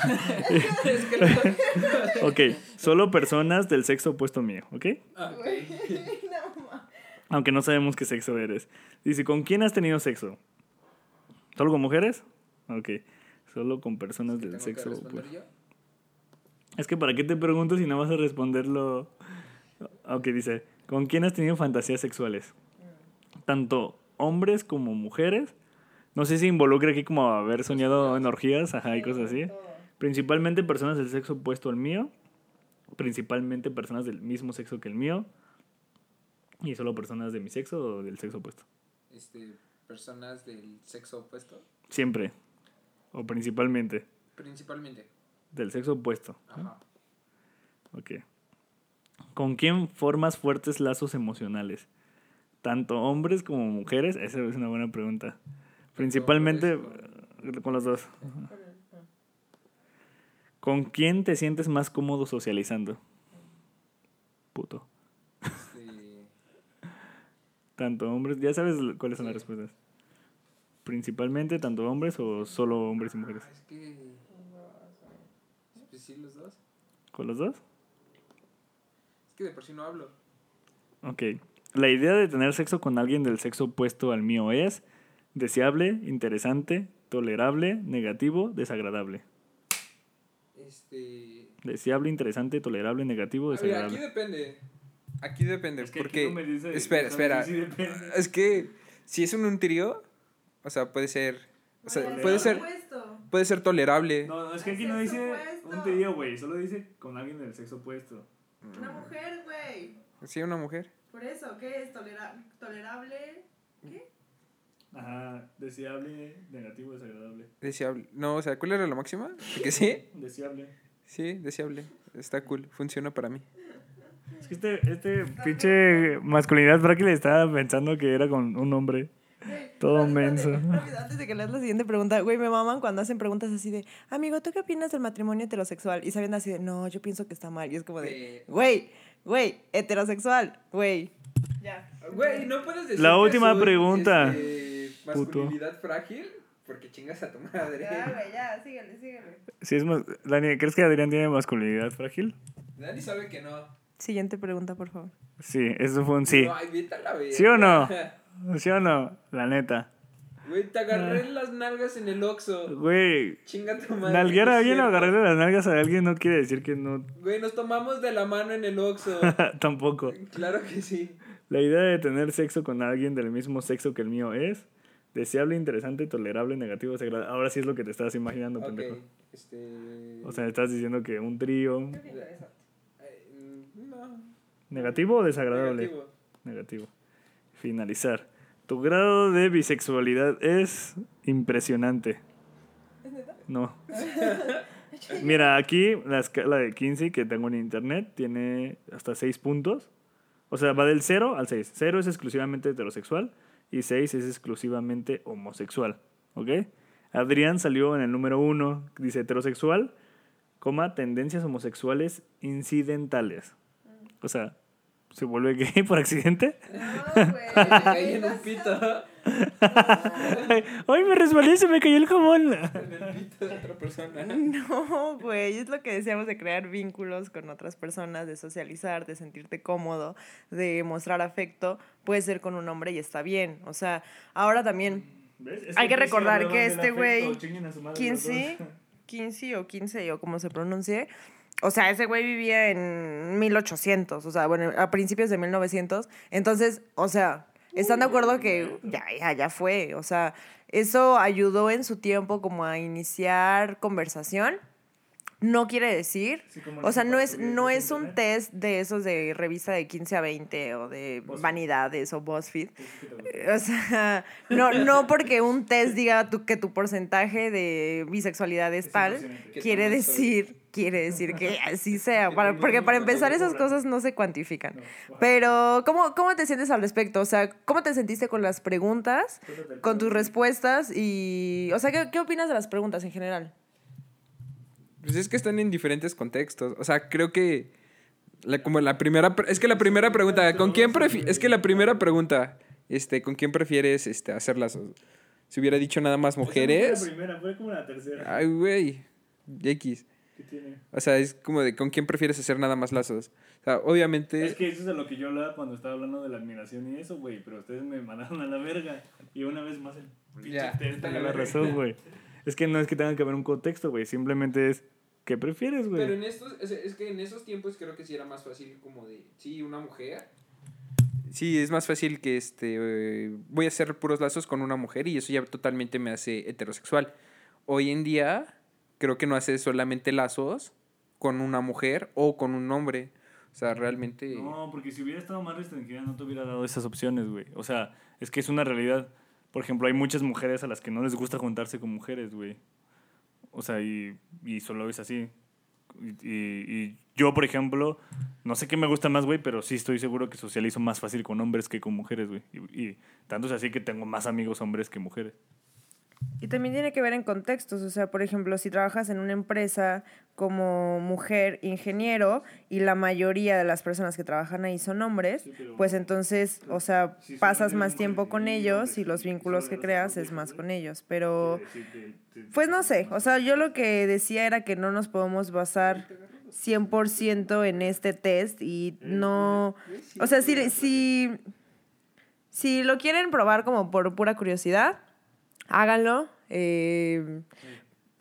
ok, solo personas del sexo opuesto mío, ¿ok? Aunque no sabemos qué sexo eres. Dice, ¿con quién has tenido sexo? ¿Solo con mujeres? Ok, solo con personas del sexo opuesto. Es que ¿para qué te pregunto si no vas a responderlo? Ok, dice, ¿con quién has tenido fantasías sexuales? Tanto hombres como mujeres. No sé si involucra aquí como haber soñado en orgías, ajá, y cosas así. Principalmente personas del sexo opuesto al mío. Principalmente personas del mismo sexo que el mío. ¿Y solo personas de mi sexo o del sexo opuesto? Este, personas del sexo opuesto. Siempre. O principalmente. Principalmente. Del sexo opuesto. Ajá. Ok. ¿Con quién formas fuertes lazos emocionales? ¿Tanto hombres como mujeres? Esa es una buena pregunta. Principalmente eh, con los dos. Ajá. ¿Con quién te sientes más cómodo socializando? Puto. Este, Tanto hombres, ya sabes cuáles son las respuestas. Principalmente tanto hombres o solo hombres y mujeres. es que. Pues sí, los dos. ¿Con los dos? Es que de por sí no hablo. Ok. La idea de tener sexo con alguien del sexo opuesto al mío es deseable, interesante, tolerable, negativo, desagradable. Este. Deseable, interesante, tolerable, negativo, mira, aquí desagradable. depende. Aquí depende. Es que aquí porque. no me dice- espera, espera. sí. Es que si es un, un trío, o sea, puede ser. O sea, puede ser, puede ser tolerable. No, no, es que aquí no dice opuesto. un trío, güey. Solo dice con alguien del sexo opuesto. Una mujer, güey. Sí, una mujer. Por eso, ¿qué es? Tolera- ¿Tolerable? ¿Qué? Ajá, deseable, negativo, desagradable. Deseable. No, o sea, ¿cuál era la máxima? ¿De que sí? Deseable. Sí, deseable. Está cool. Funciona para mí. Es que este, este pinche masculinidad frágil estaba pensando que era con un hombre. Todo menso. Antes de que leas la siguiente pregunta, güey, me maman cuando hacen preguntas así de, amigo, ¿tú qué opinas del matrimonio heterosexual? Y saben así de, no, yo pienso que está mal. Y es como de, güey, güey, heterosexual, güey. Ya. Güey, no puedes decir. La que última soy, pregunta. este, Puto. masculinidad frágil porque chingas a tu madre. Ya, güey, ya, síguele, síguele. Sí, es más, Dani, ¿crees que Adrián tiene masculinidad frágil? Dani sabe que no. Siguiente pregunta, por favor. Sí, eso fue un sí. No, la verga. ¿Sí o no? ¿Sí o no? La neta. Güey, te agarré las nalgas en el Oxxo. Güey, Chinga tu madre. nalguear a alguien o agarrarle las nalgas a alguien no quiere decir que no. Güey, nos tomamos de la mano en el Oxxo. Tampoco. claro que sí. La idea de tener sexo con alguien del mismo sexo que el mío es deseable, interesante, tolerable, negativo, desagradable. Ahora sí es lo que te estás imaginando, Ok, pendejo. este... O sea, estás diciendo que un trío. Eh, no. ¿Negativo o desagradable? Negativo. Negativo. Finalizar. Tu grado de bisexualidad es impresionante. No. Mira, aquí la escala de 15 que tengo en internet tiene hasta 6 puntos. O sea, va del 0 al 6. 0 es exclusivamente heterosexual y 6 es exclusivamente homosexual. ¿Ok? Adrián salió en el número 1, dice heterosexual, coma, tendencias homosexuales incidentales. O sea, ¿se vuelve gay por accidente? No, güey. En un pito. ¡Ay, me resbalé y se me cayó el jamón! En el pito de otra persona. No, güey, es lo que decíamos de crear vínculos con otras personas, de socializar, de sentirte cómodo, de mostrar afecto, puede ser con un hombre y está bien. O sea, ahora también, Hay que recordar que este güey, 15, 15 o 15 o como se pronuncie, o sea, ese güey vivía en 1800, o sea, bueno, a principios de 1900. Entonces, o sea, ¿están de acuerdo que ya, ya, ya fue? O sea, eso ayudó en su tiempo como a iniciar conversación. No quiere decir, Sí, o sea, no es, no es un test de esos de revista de 15 a 20 o de BuzzFeed. vanidades o BuzzFeed. O sea, no, no porque un test diga tu, que tu porcentaje de bisexualidad es tal, quiere decir, quiere decir que así sea. Para, porque para empezar esas cosas no se cuantifican. Pero, ¿cómo, ¿cómo te sientes al respecto? O sea, ¿cómo te sentiste con las preguntas, con tus respuestas y... O sea, ¿qué, qué opinas de las preguntas en general? Pues es que están en diferentes contextos. O sea, creo que. La, como la primera. Es que la primera pregunta. ¿Con quién prefieres.? Es que la primera pregunta. Este, ¿con quién prefieres este, hacer lazos? Si hubiera dicho nada más Fue la mujeres. primera, fue como la tercera. Ay, güey. X. ¿Qué tiene? O sea, es como de con quién prefieres hacer nada más lazos. O sea, obviamente. Es que eso es a lo que yo hablaba cuando estaba hablando de la admiración y eso, güey. Pero ustedes me mandaron a la verga. Y una vez más el pinche Ya, tenía la razón, güey. Es que no es que tenga que haber un contexto, güey. Simplemente es, ¿qué prefieres, Pero güey? en estos, es, es que en esos tiempos creo que sí era más fácil como de, sí, una mujer. Sí, es más fácil que este, eh, voy a hacer puros lazos con una mujer y eso ya totalmente me hace heterosexual. Hoy en día creo que no hace solamente lazos con una mujer o con un hombre. O sea, realmente... No, porque si hubiera estado más restringida no te hubiera dado esas opciones, güey. O sea, es que es una realidad. Por ejemplo, hay muchas mujeres a las que no les gusta juntarse con mujeres, güey. O sea, y, y solo es así. Y, y- yo, por ejemplo, no sé qué me gusta más, güey, pero sí estoy seguro que socializo más fácil con hombres que con mujeres, güey. Y tanto es así que tengo más amigos hombres que mujeres. Y también tiene que ver en contextos, o sea, por ejemplo, si trabajas en una empresa como mujer ingeniero y la mayoría de las personas que trabajan ahí son hombres, pues entonces, o sea, pasas más tiempo con ellos y los vínculos que creas es más con ellos. Pero, pues no sé, o sea, yo lo que decía era que no nos podemos basar 100% en este test y no, o sea, si, si, si lo quieren probar como por pura curiosidad, háganlo. eh,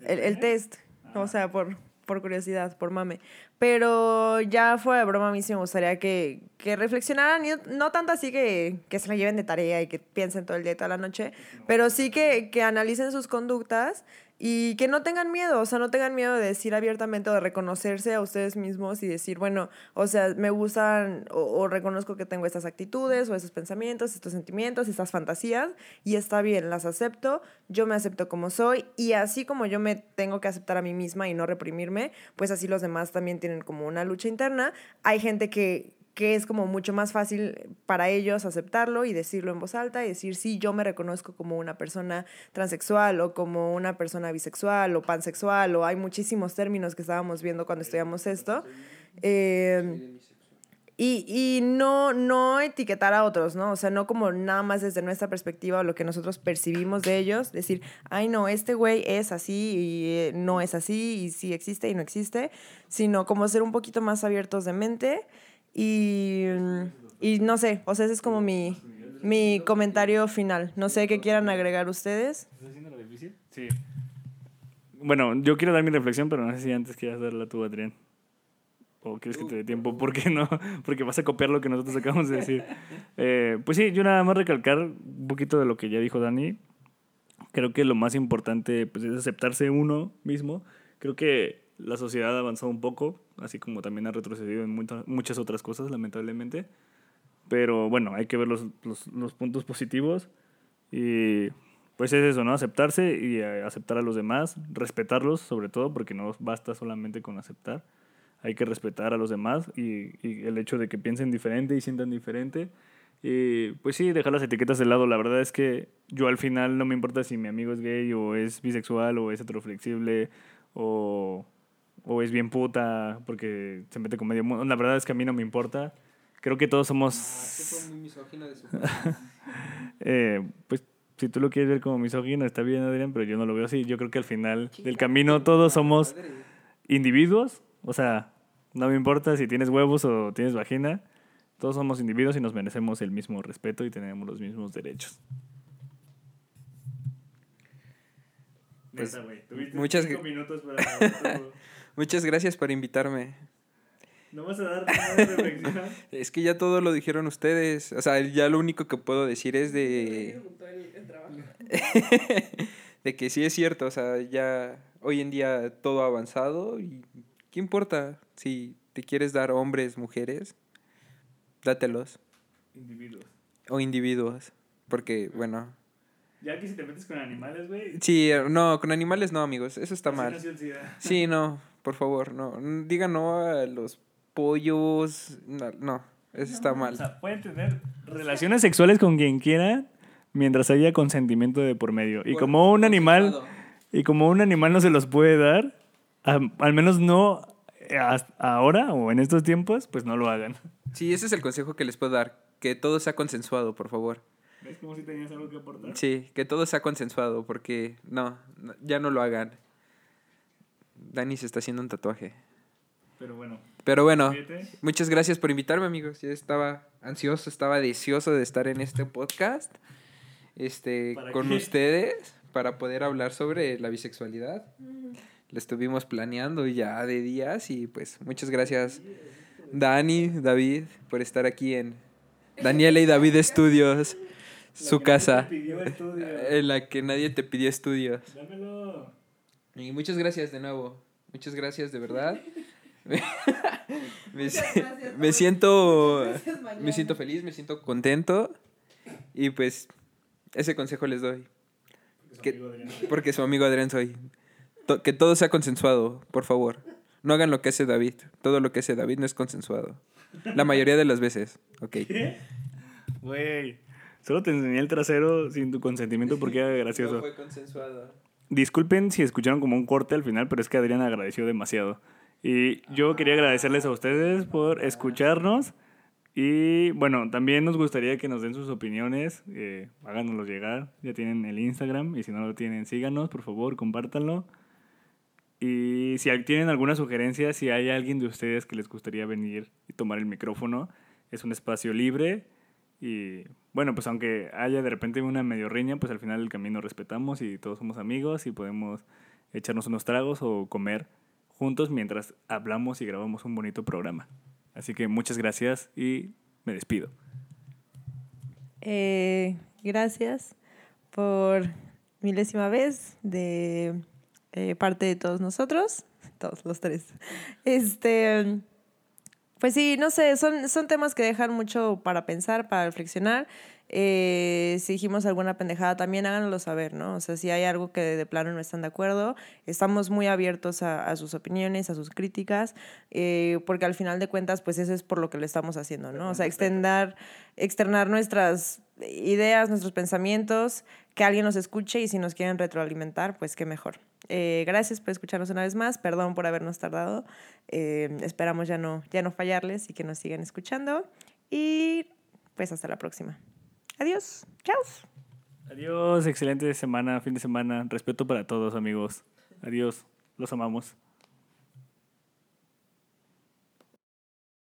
el, el test, o sea, por, por curiosidad, por mame. Pero ya fuera de broma, a mí sí me gustaría que, que reflexionaran, y no, tanto así que, que se la lleven de tarea y que piensen todo el día y toda la noche, pero sí que, que analicen sus conductas y que no tengan miedo, o sea, no tengan miedo de decir abiertamente o de reconocerse a ustedes mismos y decir, bueno, o sea, me gustan o, o reconozco que tengo estas actitudes o esos pensamientos, estos sentimientos, estas fantasías y está bien, las acepto, yo me acepto como soy y así como yo me tengo que aceptar a mí misma y no reprimirme, pues así los demás también tienen como una lucha interna. Hay gente que que es como mucho más fácil para ellos aceptarlo y decirlo en voz alta y decir, sí, yo me reconozco como una persona transexual o como una persona bisexual o pansexual o hay muchísimos términos que estábamos viendo cuando estudiamos esto. Eh, y, y no, no etiquetar a otros, ¿no? O sea, no como nada más desde nuestra perspectiva o lo que nosotros percibimos de ellos, decir, ay, no, este güey es así y eh, no es así y sí existe y no existe, sino como ser un poquito más abiertos de mente y, y no sé, o sea, ese es como mi, mi comentario final. No sé qué quieran agregar ustedes. ¿Estás haciendo la difícil? Sí. Bueno, yo quiero dar mi reflexión, pero no sé si antes quieras darla tú, Adrián. ¿O quieres que te dé tiempo? ¿Por qué no? Porque vas a copiar lo que nosotros acabamos de decir. Eh, pues sí, yo nada más recalcar un poquito de lo que ya dijo Dani. Creo que lo más importante pues, es aceptarse uno mismo. Creo que la sociedad ha avanzado un poco, así como también ha retrocedido en muchas- otras cosas, lamentablemente. Pero bueno, hay que ver los, los, los puntos positivos. Y pues es eso, ¿no? Aceptarse y eh, aceptar a los demás, respetarlos sobre todo, porque no basta solamente con aceptar. Hay que respetar a los demás y, y el hecho de que piensen diferente y sientan diferente. Y pues sí, dejar las etiquetas de lado. La verdad es que yo al final no me importa si mi amigo es gay o es bisexual o es heteroflexible o, o es bien puta porque se mete con medio mundo. La verdad es que a mí no me importa. Creo que todos somos... Eh, pues si tú lo quieres ver como misógino, está bien, Adrián, pero yo no lo veo así. Yo creo que al final del camino todos somos individuos. O sea, no me importa si tienes huevos o tienes vagina. Todos somos individuos y nos merecemos el mismo respeto y tenemos los mismos derechos. Pues, Neta, güey, tuviste muchas cinco minutos para... Muchas gracias por invitarme. ¿No vas a dar nada de reflexión? Es que ya todo lo dijeron ustedes. O sea, ya lo único que puedo decir es de... de que sí es cierto. O sea, ya hoy en día todo ha avanzado y ¿qué importa? Si te quieres dar hombres, mujeres, dátelos. Individuos. O individuos. Porque, bueno... Ya que si te metes con animales, güey... Sí, no, con animales no, amigos. Eso está así mal. Sí, no, por favor, no. Digan no a los pollos. No, no, eso está mal. O sea, pueden tener relaciones sexuales con quien quiera mientras haya consentimiento de por medio. Y como un animal, y como un animal no se los puede dar, al menos no eh, ahora o en estos tiempos, pues no lo hagan. Sí, ese es el consejo que les puedo dar. Que todo sea consensuado, por favor. ¿Ves como si tenías algo que aportar? Sí, que todo sea consensuado, porque no, no, ya no lo hagan. Dani se está haciendo un tatuaje. Pero bueno, Pero bueno, fíjate. muchas gracias por invitarme, amigos. Yo estaba ansioso, estaba deseoso de estar en este podcast. Este, ¿Para con qué? ustedes para poder hablar sobre la bisexualidad. Lo estuvimos planeando ya de días y pues muchas gracias Dani, David, por estar aquí en Daniela y David Estudios, su casa, en la que nadie te pidió estudios. Dámelo. Y muchas gracias de nuevo. Muchas gracias, de verdad. me, gracias. me siento Gracias, me siento feliz, me siento contento. Y pues Ese consejo les doy. Que- porque su amigo Adrián soy. To- que todo sea consensuado, por favor. No hagan lo que hace David. Todo lo que hace David no es consensuado. La mayoría de las veces. Ok. Güey, solo te enseñé el trasero sin tu consentimiento porque era gracioso. fue consensuado. Disculpen si escucharon como un corte al final, pero es que Adrián agradeció demasiado. Y yo quería agradecerles a ustedes por escucharnos. Y bueno, también nos gustaría que nos den sus opiniones. Eh, háganoslo llegar. Ya tienen el Instagram. Y si no lo tienen, síganos, por favor, compártanlo. Y si tienen alguna sugerencia, si hay alguien de ustedes que les gustaría venir y tomar el micrófono, es un espacio libre. Y bueno, pues aunque haya de repente una medio riña, pues al final el camino respetamos y todos somos amigos y podemos echarnos unos tragos o comer juntos mientras hablamos y grabamos un bonito programa. Así que muchas gracias y me despido. Eh, gracias por milésima vez de eh, parte de todos nosotros, todos los tres. Este, pues sí, no sé, son, son temas que dejan mucho para pensar, para reflexionar. Eh, si dijimos alguna pendejada, también háganoslo saber, ¿no? O sea, si hay algo que de plano no están de acuerdo, estamos muy abiertos a, a sus opiniones, a sus críticas, eh, porque al final de cuentas, pues eso es por lo que lo estamos haciendo, ¿no? O sea, extender, externar nuestras ideas, nuestros pensamientos, que alguien nos escuche y si nos quieren retroalimentar, pues qué mejor. Eh, gracias por escucharnos una vez más, perdón por habernos tardado, Eh, esperamos ya no, ya no fallarles y que nos sigan escuchando y pues hasta la próxima. Adiós, chao. Adiós, excelente semana, fin de semana. Respeto para todos, amigos. Adiós, los amamos.